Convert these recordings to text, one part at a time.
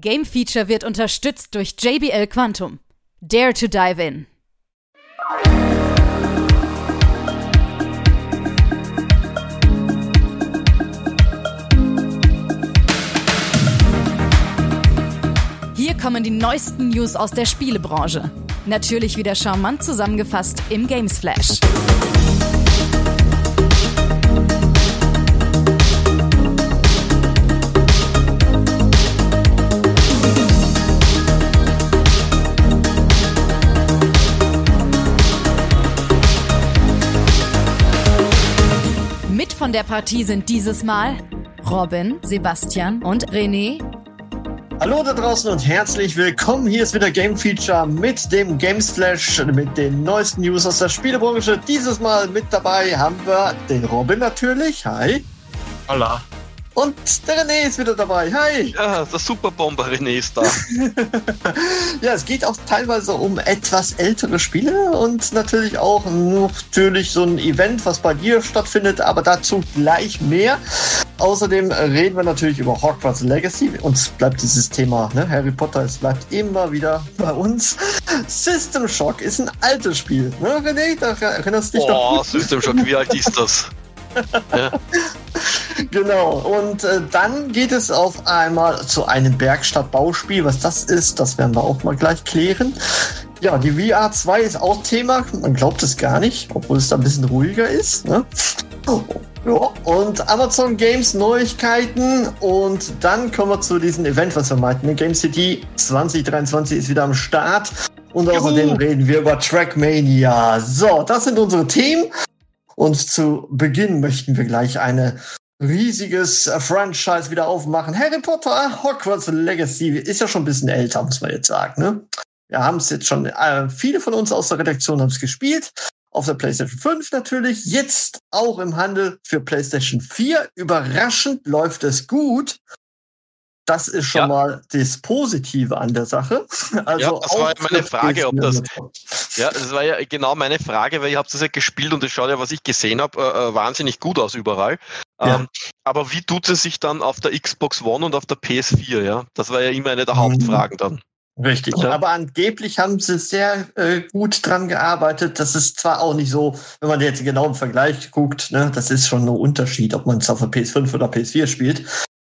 Game Feature wird unterstützt durch JBL Quantum. Dare to dive in. Hier kommen die neuesten News aus der Spielebranche. Natürlich wieder charmant zusammengefasst im Games Flash. Von der Partie sind dieses Mal Robin, Sebastian und René. Hallo da draußen und herzlich willkommen. Hier ist wieder Game Feature mit dem Games Flash, mit den neuesten News aus der Spielebranche. Dieses Mal mit dabei haben wir den Robin natürlich. Hi. Hola. Und der René ist wieder dabei. Hi. Ja, der Superbomber René ist da. ja, es geht auch teilweise um etwas ältere Spiele und natürlich auch natürlich so ein Event, was bei dir stattfindet, aber dazu gleich mehr. Außerdem reden wir natürlich über Hogwarts Legacy. Uns bleibt dieses Thema, ne? Harry Potter, es bleibt immer wieder bei uns. System Shock ist ein altes Spiel, ne, René? Da erinnerst du dich oh, noch? Oh, System Shock, wie alt ist das? Ja. Genau, und äh, dann geht es auf einmal zu einem Bergstadtbauspiel. Was das ist, das werden wir auch mal gleich klären. Ja, die VR 2 ist auch Thema. Man glaubt es gar nicht, obwohl es da ein bisschen ruhiger ist. Ne? Ja, und Amazon Games Neuigkeiten und dann kommen wir zu diesem Event, was wir meinten. Ne? Game City 2023 ist wieder am Start und außerdem Juhu. reden wir über Trackmania. So, das sind unsere Themen. Und zu Beginn möchten wir gleich eine riesiges Franchise wieder aufmachen. Harry Potter, Hogwarts Legacy ist ja schon ein bisschen älter, muss man jetzt sagen. Ne? Wir haben es jetzt schon, äh, viele von uns aus der Redaktion haben es gespielt. Auf der PlayStation 5 natürlich, jetzt auch im Handel für PlayStation 4. Überraschend läuft es gut. Das ist schon ja. mal das Positive an der Sache. Also ja, das war ja meine Frage, ob das. Ja, das war ja genau meine Frage, weil ihr habt das ja gespielt und es schaut ja, was ich gesehen habe, äh, äh, wahnsinnig gut aus überall. Ja. Ähm, aber wie tut es sich dann auf der Xbox One und auf der PS4? Ja, das war ja immer eine der mhm. Hauptfragen dann. Richtig, ja. aber angeblich haben sie sehr äh, gut dran gearbeitet. Das ist zwar auch nicht so, wenn man jetzt genau im Vergleich guckt, ne, das ist schon ein Unterschied, ob man es auf der PS5 oder PS4 spielt.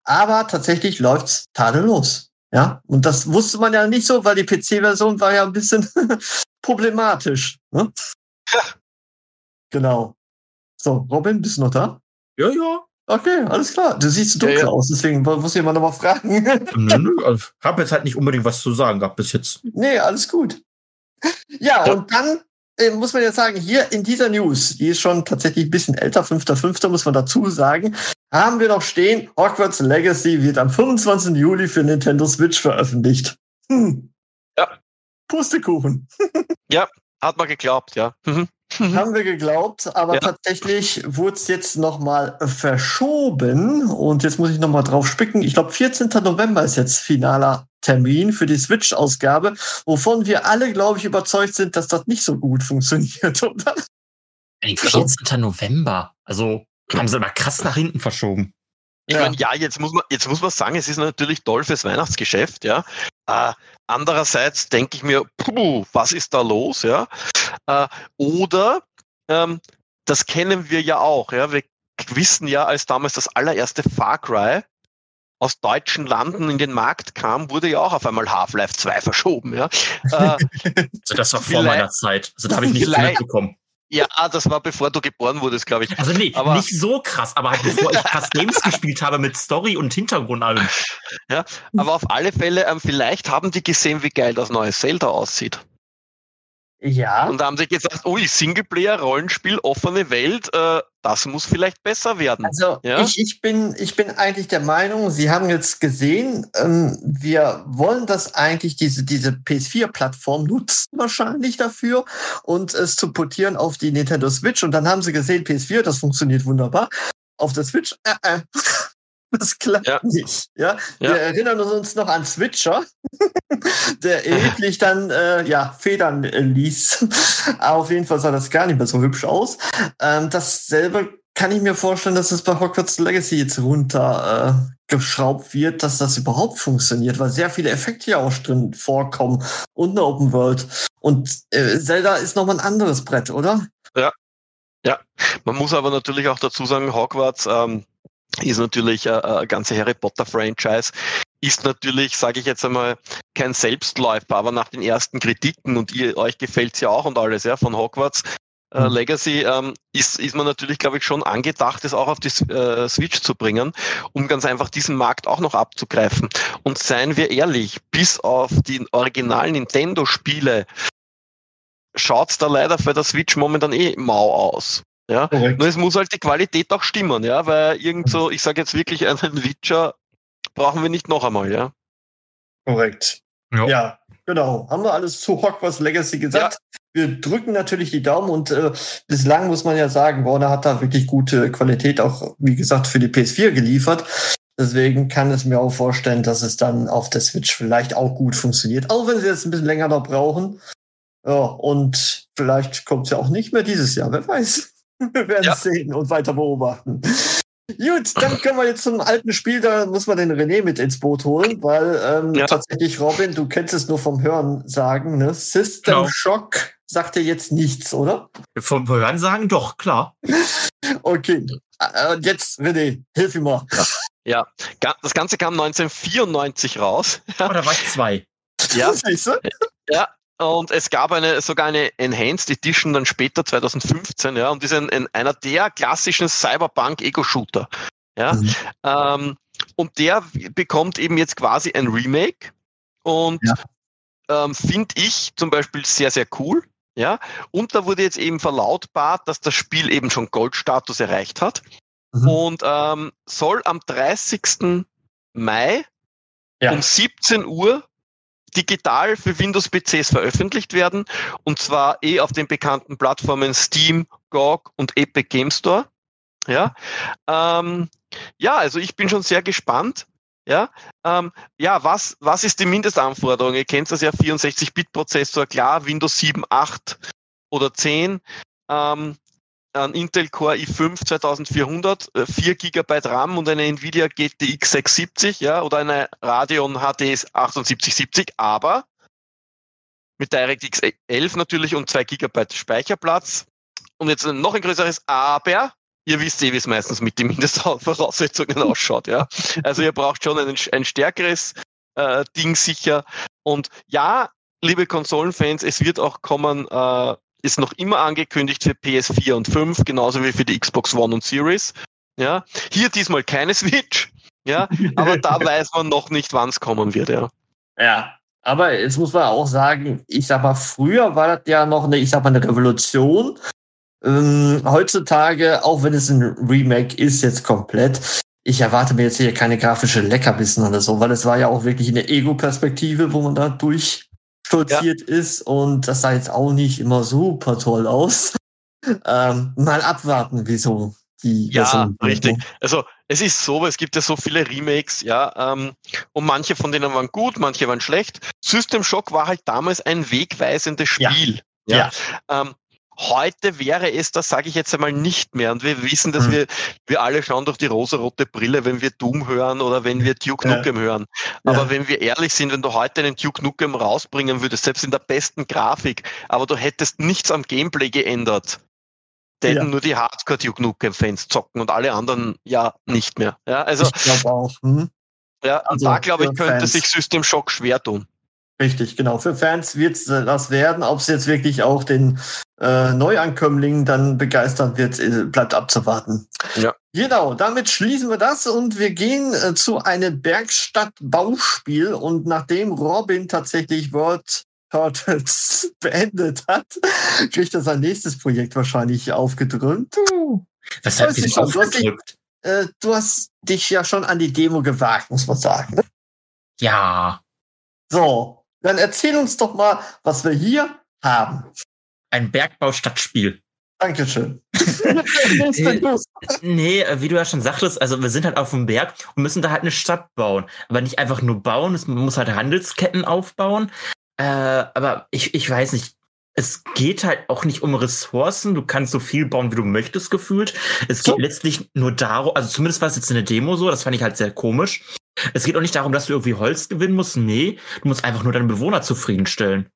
Aber tatsächlich läuft's tadellos. Ja, und das wusste man ja nicht so, weil die PC-Version war ja ein bisschen problematisch. Ne? Ja. Genau. So, Robin, bist du noch da? Ja, ja. Okay, alles klar. Du siehst dunkel ja, ja. aus, deswegen muss ich mal nochmal fragen. nö, nö, also, hab jetzt halt nicht unbedingt was zu sagen gehabt bis jetzt. Nee, alles gut. Ja, ja. und dann muss man ja sagen, hier in dieser News, die ist schon tatsächlich ein bisschen älter, 5.5. muss man dazu sagen, haben wir noch stehen, Hogwarts Legacy wird am 25. Juli für Nintendo Switch veröffentlicht. Hm. Ja. Pustekuchen. ja, hat man geglaubt, ja. Mhm. Haben wir geglaubt, aber ja. tatsächlich wurde es jetzt nochmal verschoben und jetzt muss ich nochmal drauf spicken. Ich glaube, 14. November ist jetzt finaler Termin für die Switch-Ausgabe, wovon wir alle, glaube ich, überzeugt sind, dass das nicht so gut funktioniert, oder? 14. November. Also haben sie aber krass nach hinten verschoben. Ich ja. meine, ja, jetzt muss man, jetzt muss man sagen, es ist natürlich toll fürs Weihnachtsgeschäft, ja. Äh, andererseits denke ich mir, puh, was ist da los, ja? Äh, oder, ähm, das kennen wir ja auch, ja. Wir wissen ja, als damals das allererste Far Cry aus deutschen Landen in den Markt kam, wurde ja auch auf einmal Half-Life 2 verschoben, ja. Äh, also das war vor meiner Zeit. Also da habe ich nichts mitbekommen. Ja, das war bevor du geboren wurdest, glaube ich. Also nee, aber, nicht so krass, aber halt bevor ich krass Games gespielt habe mit Story und Hintergrund allem. Ja, aber auf alle Fälle, ähm, vielleicht haben die gesehen, wie geil das neue Zelda aussieht. Ja. Und da haben sie gesagt, ui, Singleplayer, Rollenspiel, offene Welt, äh, das muss vielleicht besser werden. Also ja? ich, ich, bin, ich bin eigentlich der Meinung, Sie haben jetzt gesehen, ähm, wir wollen das eigentlich, diese, diese PS4-Plattform nutzen wahrscheinlich dafür und es zu portieren auf die Nintendo Switch. Und dann haben sie gesehen, PS4, das funktioniert wunderbar. Auf der Switch, äh, äh. Das klappt ja. nicht. Ja? ja? Wir erinnern uns noch an Switcher, der erheblich dann äh, ja, Federn äh, ließ. Aber auf jeden Fall sah das gar nicht mehr so hübsch aus. Ähm, dasselbe kann ich mir vorstellen, dass es bei Hogwarts Legacy jetzt runter äh, geschraubt wird, dass das überhaupt funktioniert, weil sehr viele Effekte ja auch drin vorkommen und eine Open World. Und äh, Zelda ist nochmal ein anderes Brett, oder? Ja. Ja. Man muss aber natürlich auch dazu sagen, Hogwarts ähm, ist natürlich äh, äh ganze Harry Potter Franchise ist natürlich, sage ich jetzt einmal, kein Selbstläufer, aber nach den ersten Kritiken und ihr, euch gefällt's ja auch und alles, ja, von Hogwarts, äh, mhm. Legacy ähm, ist, ist man natürlich, glaube ich, schon angedacht, es auch auf die äh, Switch zu bringen, um ganz einfach diesen Markt auch noch abzugreifen. Und seien wir ehrlich, bis auf die originalen Nintendo-Spiele schaut's da leider für der Switch momentan eh mau aus. Ja, nur es muss halt die Qualität auch stimmen, ja, weil irgend so, ich sage jetzt wirklich einen Witcher brauchen wir nicht noch einmal, ja. Korrekt. Ja. ja. genau. Haben wir alles zu Hogwarts Legacy gesagt? Ja. Wir drücken natürlich die Daumen und äh, bislang muss man ja sagen, Warner hat da wirklich gute Qualität auch, wie gesagt, für die PS4 geliefert. Deswegen kann es mir auch vorstellen, dass es dann auf der Switch vielleicht auch gut funktioniert, auch wenn sie jetzt ein bisschen länger noch brauchen. Ja, und vielleicht kommt es ja auch nicht mehr dieses Jahr, wer weiß. Wir werden es ja. sehen und weiter beobachten. Gut, dann können wir jetzt zum alten Spiel, da muss man den René mit ins Boot holen, weil ähm, ja. tatsächlich, Robin, du kennst es nur vom Hören sagen, ne? System genau. Shock sagt dir jetzt nichts, oder? Vom Hören sagen doch, klar. okay. Äh, jetzt, René, hilf mir mal. Ja, das Ganze kam 1994 raus. Oh, da war ich zwei. Ja. ja, und es gab eine, sogar eine Enhanced Edition dann später, 2015, ja, und ist ein, ein einer der klassischen Cyberpunk-Ego-Shooter. Ja. Mhm. Ähm, und der bekommt eben jetzt quasi ein Remake und ja. ähm, finde ich zum Beispiel sehr, sehr cool. Ja, und da wurde jetzt eben verlautbart, dass das Spiel eben schon Goldstatus erreicht hat mhm. und ähm, soll am 30. Mai ja. um 17 Uhr digital für Windows-PCs veröffentlicht werden. Und zwar eh auf den bekannten Plattformen Steam, GOG und Epic Game Store. Ja, ähm, ja, also ich bin schon sehr gespannt. Ja, ähm, ja, was, was ist die Mindestanforderung? Ihr kennt das ja, 64-Bit-Prozessor, klar, Windows 7, 8 oder 10. Ähm, ein Intel Core i5 2400, 4 GB RAM und eine Nvidia GTX 670, ja, oder eine Radeon HD 7870, aber mit DirectX 11 natürlich und 2 GB Speicherplatz. Und jetzt noch ein größeres Aber, ihr wisst eh, wie es meistens mit den Mindestvoraussetzungen ausschaut, ja. Also ihr braucht schon ein, ein stärkeres äh, Ding sicher. Und ja, liebe Konsolenfans, es wird auch kommen äh, ist noch immer angekündigt für PS4 und 5, genauso wie für die Xbox One und Series. Ja, hier diesmal keine Switch. Ja, aber da weiß man noch nicht, wann es kommen wird. Ja. Ja, aber jetzt muss man auch sagen, ich sag mal, früher war das ja noch eine, ich sag mal, eine Revolution. Ähm, heutzutage, auch wenn es ein Remake ist, jetzt komplett, ich erwarte mir jetzt hier keine grafische Leckerbissen oder so, weil es war ja auch wirklich eine Ego-Perspektive, wo man da durch stolziert ja. ist und das sah jetzt auch nicht immer super toll aus. Ähm, mal abwarten, wieso die. Ja, richtig. Also es ist so, es gibt ja so viele Remakes, ja, ähm, und manche von denen waren gut, manche waren schlecht. System Shock war halt damals ein wegweisendes Spiel. Ja. ja. ja. Ähm, Heute wäre es das, sage ich jetzt einmal, nicht mehr. Und wir wissen, dass mhm. wir, wir alle schauen durch die rosarote Brille, wenn wir Doom hören oder wenn wir Duke ja. Nukem hören. Aber ja. wenn wir ehrlich sind, wenn du heute einen Duke Nukem rausbringen würdest, selbst in der besten Grafik, aber du hättest nichts am Gameplay geändert, denn ja. nur die Hardcore Duke Nukem Fans zocken und alle anderen ja nicht mehr. Ja, also. Ich glaube auch. Hm? Ja, also da glaube ich, könnte Fans. sich System Shock schwer tun. Richtig, genau. Für Fans wird es das werden. Ob es jetzt wirklich auch den äh, Neuankömmlingen dann begeistern wird, äh, bleibt abzuwarten. Ja. Genau, damit schließen wir das und wir gehen äh, zu einem Bergstadt-Bauspiel. Und nachdem Robin tatsächlich World Turtles beendet hat, kriegt er sein nächstes Projekt wahrscheinlich aufgedrückt. Was hat dich aufgedrückt? Du hast, äh, du hast dich ja schon an die Demo gewagt, muss man sagen. Ja. So, dann erzähl uns doch mal, was wir hier haben. Ein Bergbau-Stadtspiel. Dankeschön. nee, wie du ja schon sagtest, also wir sind halt auf dem Berg und müssen da halt eine Stadt bauen. Aber nicht einfach nur bauen, man muss halt Handelsketten aufbauen. Äh, aber ich, ich weiß nicht. es geht halt auch nicht um Ressourcen. Du kannst so viel bauen, wie du möchtest, gefühlt. Es geht So. letztlich nur darum, also zumindest war es jetzt in der Demo so, das fand ich halt sehr komisch. Es geht auch nicht darum, dass du irgendwie Holz gewinnen musst. Nee, du musst einfach nur deine Bewohner zufriedenstellen.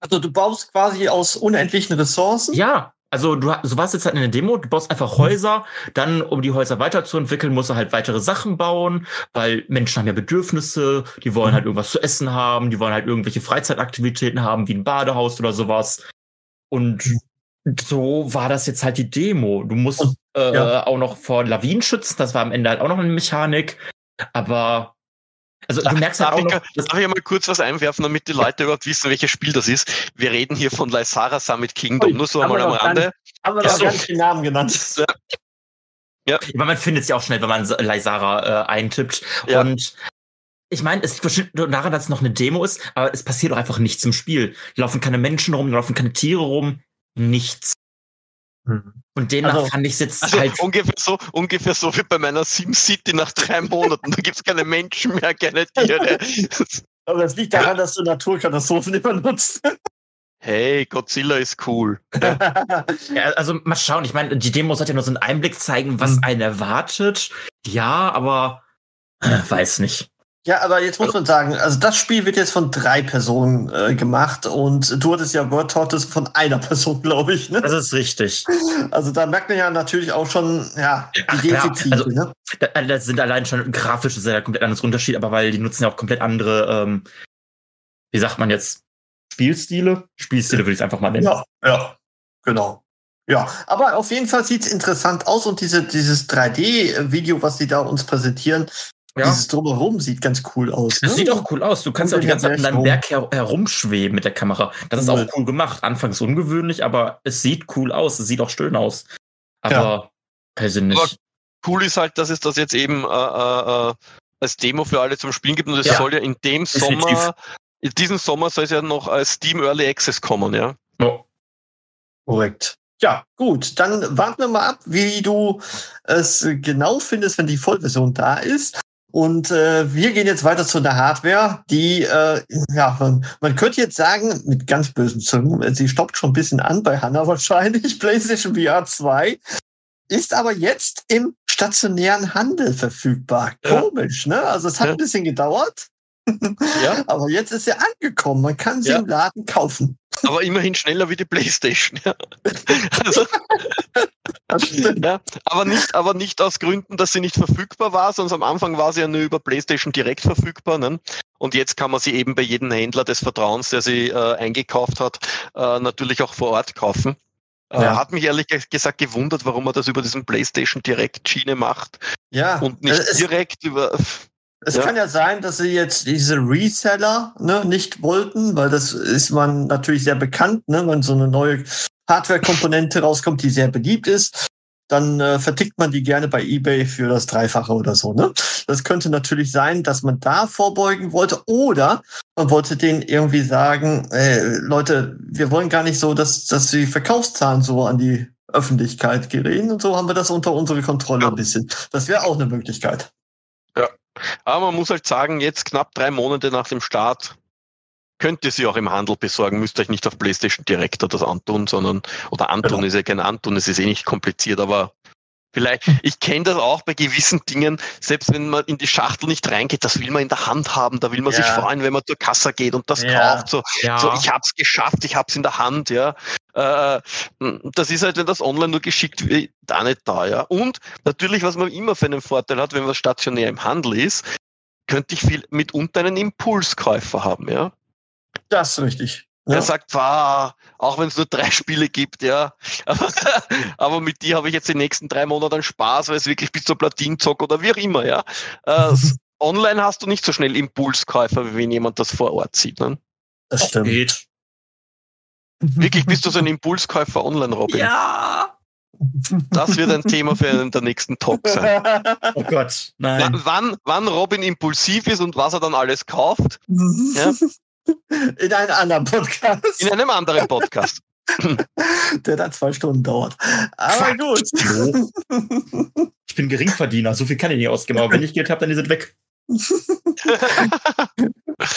Also du baust quasi aus unendlichen Ressourcen. Ja, also du, so warst jetzt halt in der Demo, du baust einfach Häuser, dann, um die Häuser weiterzuentwickeln, musst du halt weitere Sachen bauen, weil Menschen haben ja Bedürfnisse, die wollen halt irgendwas zu essen haben, die wollen halt irgendwelche Freizeitaktivitäten haben, wie ein Badehaus oder sowas. Und so war das jetzt halt die Demo. Du musst äh, ja. auch noch vor Lawinen schützen, das war am Ende halt auch noch eine Mechanik. Aber also du merkst halt Darf auch ich, noch, dass, darf ich mal kurz was einwerfen, damit die Leute überhaupt wissen, welches Spiel das ist? Wir reden hier von Lysara Summit Kingdom, Ui, nur so einmal am Rande. Haben wir Ja, so. gar nicht den Namen genannt. Aber man findet es ja auch schnell, wenn man Lysara äh, eintippt. Ja. Und ich meine, es liegt bestimmt nur daran, dass es noch eine Demo ist, aber es passiert doch einfach nichts im Spiel. Da laufen keine Menschen rum, da laufen keine Tiere rum, nichts. Und demnach Also- fand ich es jetzt Also halt. ungefähr so, ungefähr so wie bei meiner SimCity nach drei Monaten. Da gibt's keine Menschen mehr, keine Tiere. Aber das liegt daran, dass du Naturkatastrophen immer nutzt. Hey, Godzilla ist cool. Ja, also mal schauen, ich meine, die Demo sollte ja nur so einen Einblick zeigen, was Mhm. einen erwartet. Ja, aber äh, weiß nicht. Ja, aber jetzt muss man sagen, also das Spiel wird jetzt von drei Personen äh, gemacht und du hattest ja Word Tortoise von einer Person, glaube ich. Ne? Das ist richtig. Also da merkt man ja natürlich auch schon, ja, die Ach. Defizite. Also- ne? Da, das sind allein schon grafisch ist ja ein komplett anderes Unterschied, aber weil die nutzen ja auch komplett andere, ähm, wie sagt man jetzt, Spielstile? Spielstile würde ich es einfach mal nennen. Ja, ja, genau. Ja, aber auf jeden Fall sieht's interessant aus und diese, dieses 3D-Video, was sie da uns präsentieren, Ja. dieses Drumherum sieht ganz cool aus. Das ne? sieht auch cool aus. Du kannst ja auch die ganze Zeit um deinem. Berg her herumschweben mit der Kamera. Das ist auch Cool. gemacht. Anfangs ungewöhnlich, aber es sieht cool aus. Es sieht auch schön aus. Aber persönlich. Aber Cool ist halt, dass es das jetzt eben äh, äh, äh, als Demo für alle zum Spielen gibt und es Ja. soll ja in dem Definitiv. Sommer, in diesem Sommer soll es ja noch als Steam Early Access kommen, ja. Oh. Korrekt. Ja, gut, dann warten wir mal ab, wie du es genau findest, wenn die Vollversion da ist. Und äh, wir gehen jetzt weiter zu der Hardware, die, äh, ja, man, man könnte jetzt sagen, mit ganz bösen Zungen, äh, sie stoppt schon ein bisschen an bei Hannah wahrscheinlich, PlayStation VR 2, ist aber jetzt im stationären Handel verfügbar. Ja. Komisch, ne? Also es hat Ja. ein bisschen gedauert, ja. aber jetzt ist sie angekommen. Man kann sie im Laden kaufen. Aber immerhin schneller wie die Playstation. Ja. Also, ja. Aber, nicht, aber nicht aus Gründen, dass sie nicht verfügbar war, sondern am Anfang war sie ja nur über Playstation direkt verfügbar. Ne? Und jetzt kann man sie eben bei jedem Händler des Vertrauens, der sie äh, eingekauft hat, äh, natürlich auch vor Ort kaufen. Äh, Ja. Hat mich ehrlich ge- gesagt gewundert, warum man das über diesen PlayStation Direct Schiene macht Ja, und nicht es, direkt über. Es Ja. kann ja sein, dass sie jetzt diese Reseller ne, nicht wollten, weil das ist man natürlich sehr bekannt, ne, wenn so eine neue Hardware-Komponente rauskommt, die sehr beliebt ist, dann äh, vertickt man die gerne bei eBay für das Dreifache oder so. Ne? Das könnte natürlich sein, dass man da vorbeugen wollte oder man wollte denen irgendwie sagen, äh, Leute, wir wollen gar nicht so, dass, dass die Verkaufszahlen so an die Öffentlichkeit geraten und so haben wir das unter unsere Kontrolle ein bisschen. Das wäre auch eine Möglichkeit. Aber man muss halt sagen, jetzt knapp drei Monate nach dem Start könnt ihr sie auch im Handel besorgen, müsst euch nicht auf PlayStation Direct oder das antun, sondern, oder antun Genau. ist ja kein antun, es ist eh nicht kompliziert, aber vielleicht, ich kenne das auch bei gewissen Dingen, selbst wenn man in die Schachtel nicht reingeht, das will man in der Hand haben, da will man sich Ja. freuen, wenn man zur Kasse geht und das Ja. kauft, so, Ja. so ich hab's geschafft, ich hab's in der Hand, ja. Äh, das ist halt, wenn das online nur geschickt wird, da nicht da, ja. Und natürlich, was man immer für einen Vorteil hat, wenn man stationär im Handel ist, könnte ich viel mitunter einen Impulskäufer haben, ja. Das ist richtig. Ja. sagt, wow, auch wenn es nur drei Spiele gibt, ja. Aber, aber mit dir habe ich jetzt die nächsten drei Monate Spaß, weil es wirklich bis zur Platine zockt oder wie auch immer, ja. Äh, online hast du nicht so schnell Impulskäufer, wie wenn jemand das vor Ort sieht. Ne? Das stimmt. Geht. Wirklich bist du so ein Impulskäufer online, Robin. Ja. Das wird ein Thema für einen der nächsten Talk sein. Oh Gott. W- Nein. Wann, wann Robin impulsiv ist und was er dann alles kauft, Ja. In einem anderen Podcast, in einem anderen Podcast. der dann zwei Stunden dauert. Aber gut. Ich bin Geringverdiener, so viel kann ich nicht ausgeben. Aber wenn ich Geld habe, dann ist es weg.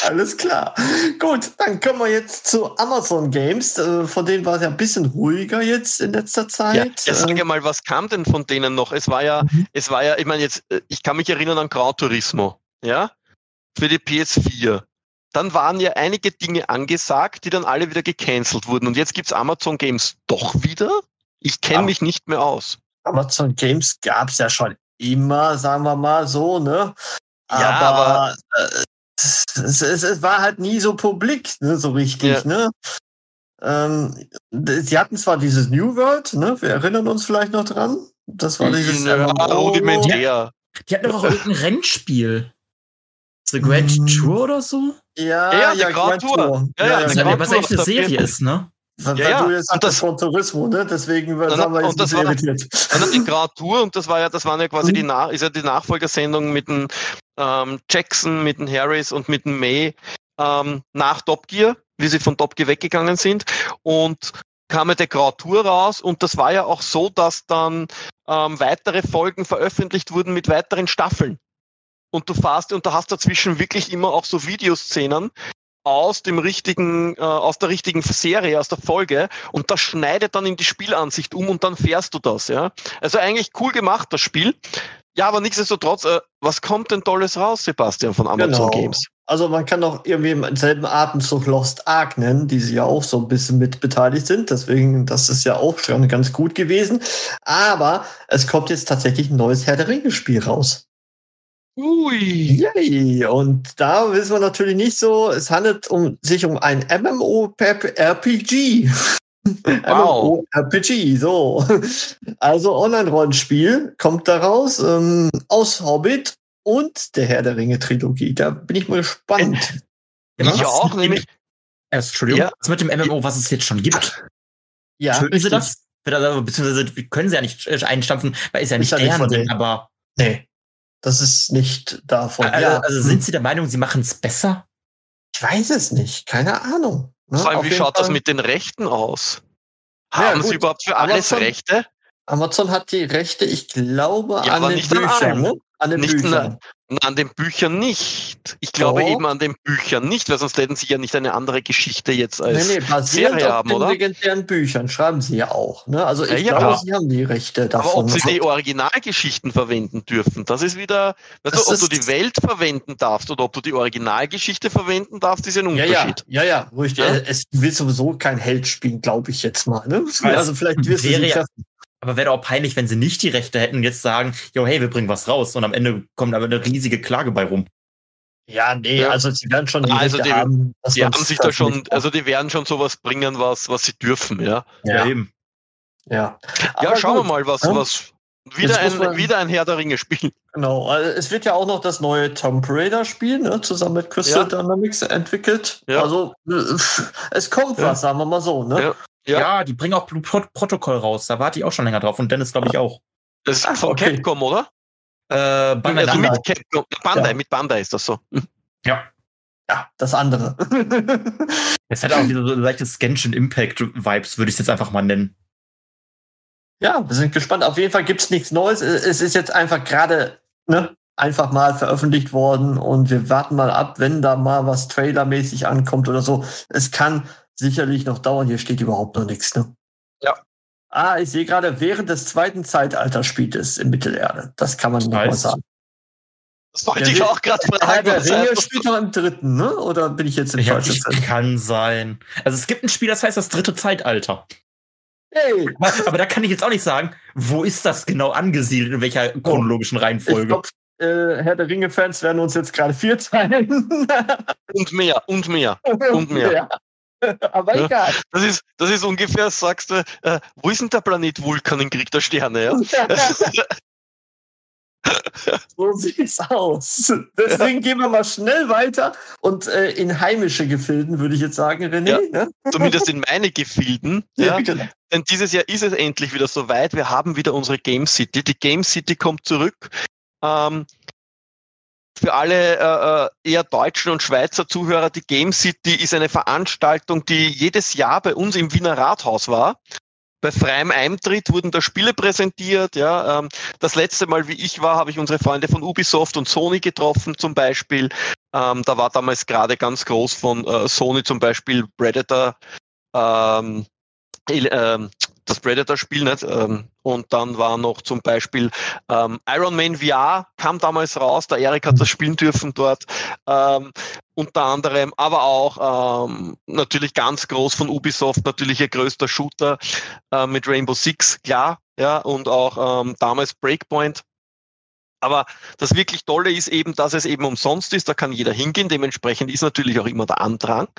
Alles klar. Gut, dann kommen wir jetzt zu Amazon Games. Äh, von denen war es ja ein bisschen ruhiger jetzt in letzter Zeit. Ja, ja sag Ähm, ja mal, was kam denn von denen noch? Es war ja, Mhm. es war ja, ich meine jetzt, äh, ich kann mich erinnern an Gran Turismo, ja, für die PS4. Dann waren ja einige Dinge angesagt, die dann alle wieder gecancelt wurden. Und jetzt gibt's Amazon Games doch wieder? Ich kenne mich nicht mehr aus. Amazon Games gab es ja schon immer, sagen wir mal so, ne? Ja, aber, äh, es, es, es war halt nie so publik, ne, so richtig, Ja. ne? Ähm, sie hatten zwar dieses New World, ne? Wir erinnern uns vielleicht noch dran. Das war dieses Ja, MMO. rudimentär. Die hatten doch auch irgendein Rennspiel. The Grand Mm. Tour oder so? Ja, Ja, die ja, Grand Tour. Tour. Ja, ja, Das die ist ja, Grand was echt eine Serie PS4. ist, ne? Ja, ja. du jetzt Und das- von Tourismus, ne? Deswegen Nein, sind wir jetzt und das war-. Dann hat die Grand Tour und das war ja, das waren ja quasi Mhm. die, Na ist ja die Nachfolgersendung mit dem ähm, Jackson, mit dem Harris und mit dem May ähm, nach Top Gear, wie sie von Top Gear weggegangen sind und kam ja der Grand Tour raus und das war ja auch so, dass dann ähm, weitere Folgen veröffentlicht wurden mit weiteren Staffeln. Und du fährst und du hast dazwischen wirklich immer auch so Videoszenen aus dem richtigen, äh, aus der richtigen Serie, aus der Folge und das schneidet dann in die Spielansicht um und dann fährst du das, ja. Also eigentlich cool gemacht, das Spiel. Ja, aber nichtsdestotrotz, äh, was kommt denn Tolles raus, Sebastian, von Amazon Genau. Games? Also man kann auch irgendwie im selben Atemzug Lost Ark nennen, die sie ja auch so ein bisschen mit beteiligt sind. Deswegen, das ist ja auch schon ganz gut gewesen. Aber es kommt jetzt tatsächlich ein neues Herr der Ringe-Spiel raus. Ui. Yay! Und da wissen wir natürlich nicht so, es handelt um, sich um ein MMO-RPG. Wow. MMO-RPG, so. Also Online-Rollenspiel kommt daraus ähm, aus Hobbit und der Herr der Ringe-Trilogie. Da bin ich mal gespannt. Ja, Ich auch, mit dem- nämlich. Erst, Entschuldigung, Ja. was mit dem MMO, was es jetzt schon gibt? Ja, Töten sie das? Beziehungsweise können sie ja nicht äh, einstampfen, weil ist ja nicht Ist ja nicht deren denen. aber Nee, das ist nicht davon. also, ja, also sind sie der Meinung, sie machen es besser? ich weiß es nicht, keine Ahnung. Ne? Vor allem, wie schaut das Fall- mit den Rechten aus? Ja, Haben sie gut. überhaupt für alles Amazon- Rechte? Amazon hat die Rechte, ich glaube, Ja, an aber den nicht an Büchern, ne? An den Nicht Büchern. An den Büchern nicht. Ich glaube Doch. eben an den Büchern nicht, weil sonst hätten sie ja nicht eine andere Geschichte jetzt Nee, als nee, basierend Serie auf haben, den oder? legendären Büchern schreiben sie ja auch. Ne? Also Ja, ich ja, glaube, klar. sie haben die Rechte Aber davon. ob sie die Originalgeschichten verwenden dürfen, das ist wieder, weißt Das du, ob du die Welt verwenden darfst oder ob du die Originalgeschichte verwenden darfst, ist ein ja, ja, Unterschied. ja, ja, richtig. Ja? Es will sowieso kein Held spielen, glaube ich jetzt mal. Ne? Also vielleicht wirst du ja-. Aber wäre auch peinlich, wenn sie nicht die Rechte hätten und jetzt sagen, jo, hey, wir bringen was raus und am Ende kommt aber eine riesige Klage bei rum. Ja, nee, Ja. also sie werden schon die Also Rechte die- haben. Die haben sich da schon, also die werden schon sowas bringen, was, was sie dürfen, ja. ja, eben. ja. Ja, Aber schauen wir gut, mal, was, ja. was, wieder ein, man- wieder ein Herr der Ringe Spiel. Genau, also es wird ja auch noch das neue Tomb Raider Spiel, ne, zusammen mit Crystal Ja. Dynamics entwickelt. Ja. Also äh, es kommt Ja. was, sagen wir mal so, ne? Ja. Ja. Die bringen auch Blue Pro Protokoll raus. Da warte ich auch schon länger drauf. Und Dennis, glaube ich, auch. Das ist Ach, von okay. Capcom, oder? Äh, Bandai also mit Capcom, Bandai, Ja. mit Bandai ist das so. Ja. Ja, das andere. Es hat auch wieder so leichte Genshin Impact Vibes, würde ich es jetzt einfach mal nennen. ja, wir sind gespannt. Auf jeden Fall gibt's nichts Neues. Es ist jetzt einfach gerade ne, einfach mal veröffentlicht worden und wir warten mal ab, wenn da mal was trailermäßig ankommt oder so. Es kann sicherlich noch dauern. Hier steht überhaupt noch nichts. Ne? Ja. Ah, ich sehe gerade, während des zweiten Zeitalters spielt es in Mittelerde. Das kann man noch mal heißt- sagen. Das wollte Ja, ich auch gerade fragen. der Ringe das? spielt noch im dritten, ne? Oder bin ich jetzt im Ich, falschen ich Film? kann sein. Also es gibt ein Spiel, das heißt das dritte Zeitalter. Hey, Aber, aber da kann ich jetzt auch nicht sagen, wo ist das genau angesiedelt, in welcher chronologischen ich Reihenfolge. glaube, äh, Herr der Ringe-Fans werden uns jetzt gerade vier teilen. Und mehr, und mehr. Und mehr. Ja. Aber Ja. egal. Das ist, das ist ungefähr, sagst du, äh, wo ist denn der Planet Vulkan in Krieg der Sterne? Ja? so sieht's aus. Deswegen gehen wir mal schnell weiter und äh, in heimische Gefilden, würde ich jetzt sagen, René. Ja. Ne? Zumindest in meine Gefilden. Ja? genau. Denn dieses Jahr ist es endlich wieder soweit. Wir haben wieder unsere Game City. Die Game City kommt zurück. Ähm, für alle äh, äh, eher deutschen und Schweizer Zuhörer, die Game City ist eine Veranstaltung, die jedes Jahr bei uns im Wiener Rathaus war. bei freiem Eintritt wurden da Spiele präsentiert. Ja, ähm, das letzte Mal, wie ich war, habe ich unsere Freunde von Ubisoft und Sony getroffen, zum Beispiel. Ähm, da war damals gerade ganz groß von äh, Sony zum Beispiel Predator, ähm, das Predator-Spiel nicht. Ähm, und dann war noch zum Beispiel ähm, Iron Man VR kam damals raus. Der Erik hat das spielen dürfen dort. Ähm, unter anderem, aber auch ähm, natürlich ganz groß von Ubisoft, natürlich ihr größter Shooter äh, mit Rainbow Six, klar, ja, und auch ähm, damals Breakpoint. Aber das wirklich Tolle ist eben, dass es eben umsonst ist, da kann jeder hingehen, dementsprechend ist natürlich auch immer der Andrang.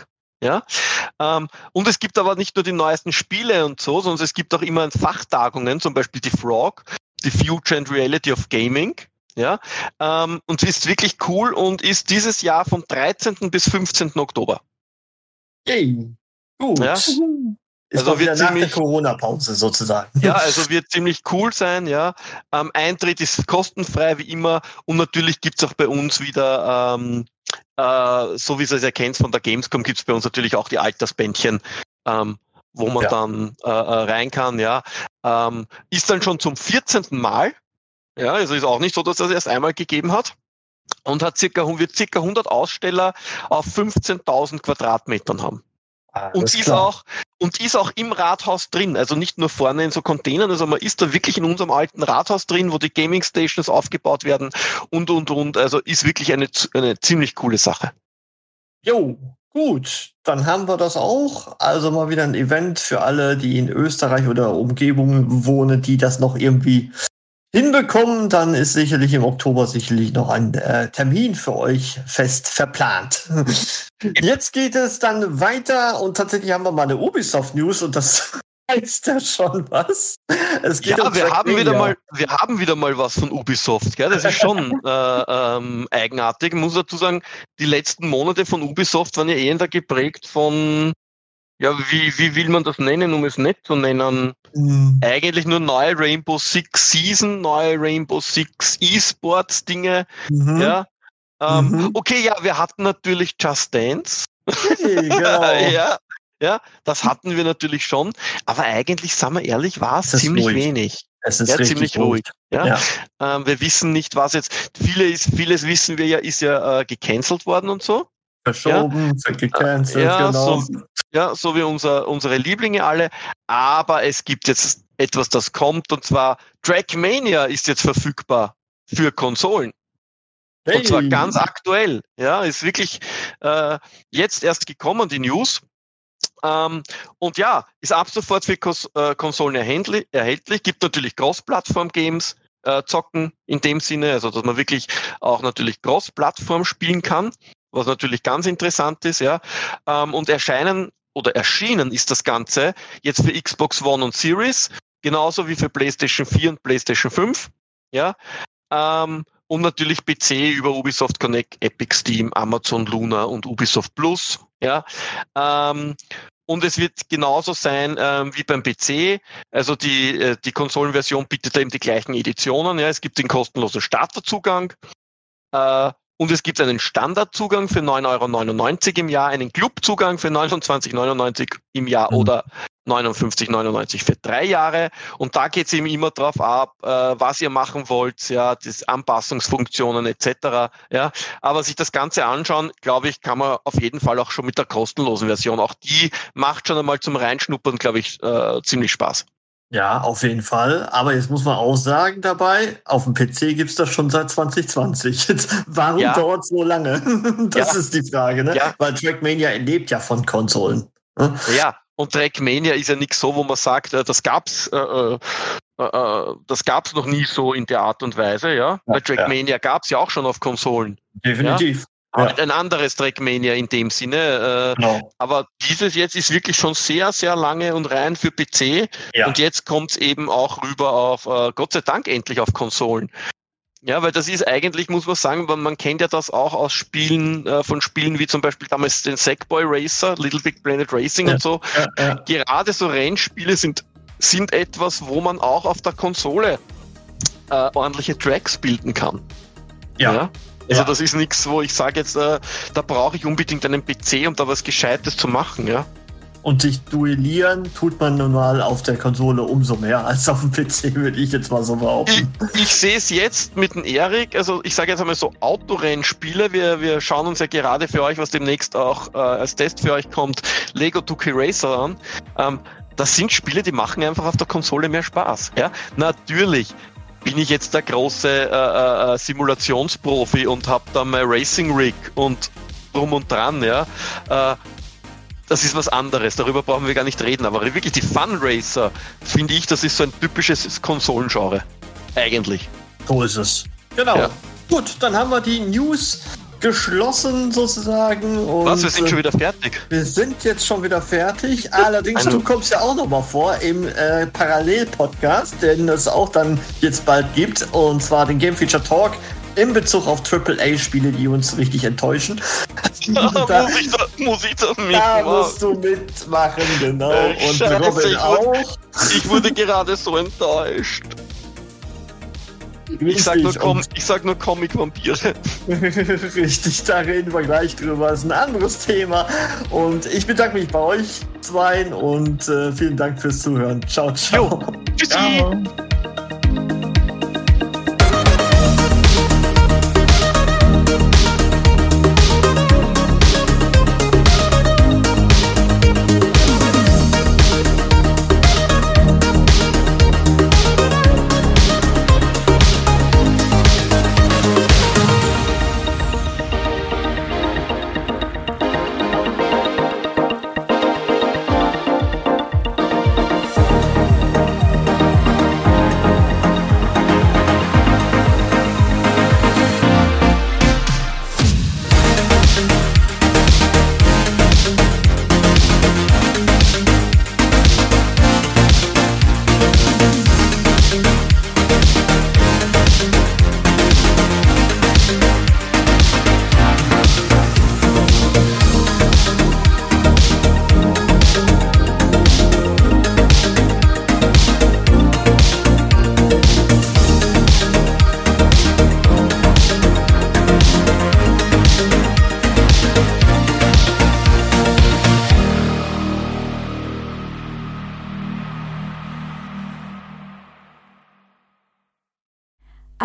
Ja, ähm, und es gibt aber nicht nur die neuesten Spiele und so, sondern es gibt auch immer Fachtagungen, zum Beispiel die Frog, die Future and Reality of Gaming. Ja, ähm, und sie ist wirklich cool und ist dieses Jahr vom 13. bis 15. Oktober. Yay, gut. Ja? Ist also wird nach ziemlich, der Corona-Pause sozusagen. Ja, also wird ziemlich cool sein, ja. Ähm, Eintritt ist kostenfrei wie immer und natürlich gibt's auch bei uns wieder, ähm, äh, so wie ihr es erkennt von der Gamescom, gibt's bei uns natürlich auch die Altersbändchen, ähm, wo man ja. dann äh, äh, rein kann, ja. Ähm, ist dann schon zum 14. Mal, ja, also ist auch nicht so, dass das erst einmal gegeben hat und hat circa, wird circa 100 Aussteller auf 15.000 Quadratmetern haben. Alles und ist auch und ist auch im Rathaus drin, also nicht nur vorne in so Containern, also man ist da wirklich in unserem alten Rathaus drin, wo die Gaming Stations aufgebaut werden und und und, also ist wirklich eine eine ziemlich coole Sache. Jo, gut, dann haben wir das auch. Also mal wieder ein Event für alle, die in Österreich oder Umgebung wohnen, die das noch irgendwie hinbekommen, dann ist sicherlich im Oktober sicherlich noch ein äh, Termin für euch fest verplant. Jetzt geht es dann weiter und tatsächlich haben wir mal eine Ubisoft News und das heißt ja schon was. Es geht ja, um wir haben wieder mal, wir haben wieder mal was von Ubisoft. Gell? Das ist schon äh, ähm, eigenartig. Ich muss dazu sagen, die letzten Monate von Ubisoft waren ja eher geprägt von ja, wie, wie will man das nennen, um es nicht zu nennen? Mhm. Eigentlich nur neue Rainbow Six Season, neue Rainbow Six E-Sports Dinge. Mhm. Ja. Ähm, mhm. Okay, ja, wir hatten natürlich Just Dance. Hey, genau. ja, ja, das hatten wir natürlich schon. Aber eigentlich, sagen wir ehrlich, war es ziemlich ruhig. wenig. Es ist ja, ziemlich ruhig. Ja? ja. Ähm, wir wissen nicht, was jetzt. Viele vieles wissen wir ja, ist ja äh, gecancelt worden und so. Verschoben, ja. gecancelt, ja, genau. So, ja, so wie unser, unsere Lieblinge alle. Aber es gibt jetzt etwas, das kommt, und zwar Trackmania ist jetzt verfügbar für Konsolen. Hey. Und zwar ganz aktuell. Ja, ist wirklich äh, jetzt erst gekommen, die News. Ähm, und ja, ist ab sofort für Kos äh, Konsolen erhältlich, erhältlich. Gibt natürlich Cross-Plattform-Games, äh, zocken in dem Sinne, also dass man wirklich auch natürlich Cross-Plattform spielen kann was natürlich ganz interessant ist, ja. Ähm, und erscheinen oder erschienen ist das Ganze jetzt für Xbox One und Series, genauso wie für PlayStation 4 und PlayStation 5, ja. Ähm, und natürlich PC über Ubisoft Connect, Epic Steam, Amazon Luna und Ubisoft Plus, ja. Ähm, und es wird genauso sein ähm, wie beim PC. Also die, äh, die Konsolenversion bietet eben die gleichen Editionen. Ja. Es gibt den kostenlosen Starterzugang. Äh, und es gibt einen Standardzugang für 9,99 Euro im Jahr, einen Clubzugang für 29,99 im Jahr mhm. oder 59,99 für drei Jahre. Und da geht es eben immer drauf ab, äh, was ihr machen wollt, ja, das Anpassungsfunktionen etc. Ja, aber sich das Ganze anschauen, glaube ich, kann man auf jeden Fall auch schon mit der kostenlosen Version. Auch die macht schon einmal zum Reinschnuppern, glaube ich, äh, ziemlich Spaß. Ja, auf jeden Fall. Aber jetzt muss man auch sagen dabei, auf dem PC gibt's das schon seit 2020. Jetzt, warum ja. dauert so lange? das ja. ist die Frage, ne? Ja. Weil Trackmania lebt ja von Konsolen. Ne? Ja, und Trackmania ist ja nichts so, wo man sagt, äh, das gab's, äh, äh, äh, das gab's noch nie so in der Art und Weise, ja. Weil Trackmania ja. gab's ja auch schon auf Konsolen. Definitiv. Ja. Ein anderes Trackmania in dem Sinne. Äh, genau. Aber dieses jetzt ist wirklich schon sehr, sehr lange und rein für PC. Und jetzt kommt es eben auch rüber auf, äh, Gott sei Dank endlich auf Konsolen. Ja, weil das ist eigentlich, muss man sagen, man, man kennt ja das auch aus Spielen, äh, von Spielen wie zum Beispiel damals den Sackboy Racer, Little Big Planet Racing ja, und so. Ja, ja. Gerade so Rennspiele sind, sind etwas, wo man auch auf der Konsole äh, ordentliche Tracks bilden kann. ja? Also ja. das ist nichts, wo ich sage jetzt, äh, da brauche ich unbedingt einen PC, um da was Gescheites zu machen, ja. Und sich duellieren tut man nun mal auf der Konsole umso mehr als auf dem PC, würde ich jetzt mal so behaupten. Ich, ich sehe es jetzt mit dem Erik, also ich sage jetzt einmal so Autorennspiele. Wir, wir schauen uns ja gerade für euch, was demnächst auch äh, als Test für euch kommt, Lego 2K Racer an. Ähm, das sind Spiele, die machen einfach auf der Konsole mehr Spaß. Ja? Natürlich bin ich jetzt der große äh, äh, Simulationsprofi und habe da mein Racing Rig und drum und dran, ja. Äh, das ist was anderes, darüber brauchen wir gar nicht reden. Aber wirklich die Fun Racer, finde ich, das ist so ein typisches Konsolengenre. Eigentlich. So ist es. Genau. Ja. Gut, dann haben wir die News geschlossen sozusagen. Und Was, wir sind schon wieder fertig? Wir sind jetzt schon wieder fertig. Allerdings, du kommst ja auch noch mal vor im äh, Parallel-Podcast, den es auch dann jetzt bald gibt. Und zwar den Game Feature Talk in Bezug auf AAA-Spiele, die uns richtig enttäuschen. da, muss, ich da, muss ich da? Da musst du mitmachen, genau. Äh, Und Scheiße, Robin ich auch. Wurde, ich wurde gerade so enttäuscht. Ich sag, nur Com ich sag nur Comic-Vampire. Richtig, da reden wir gleich drüber. Das ist ein anderes Thema. Und ich bedanke mich bei euch zweien und äh, vielen Dank fürs Zuhören. Ciao, ciao. Jo. Tschüssi.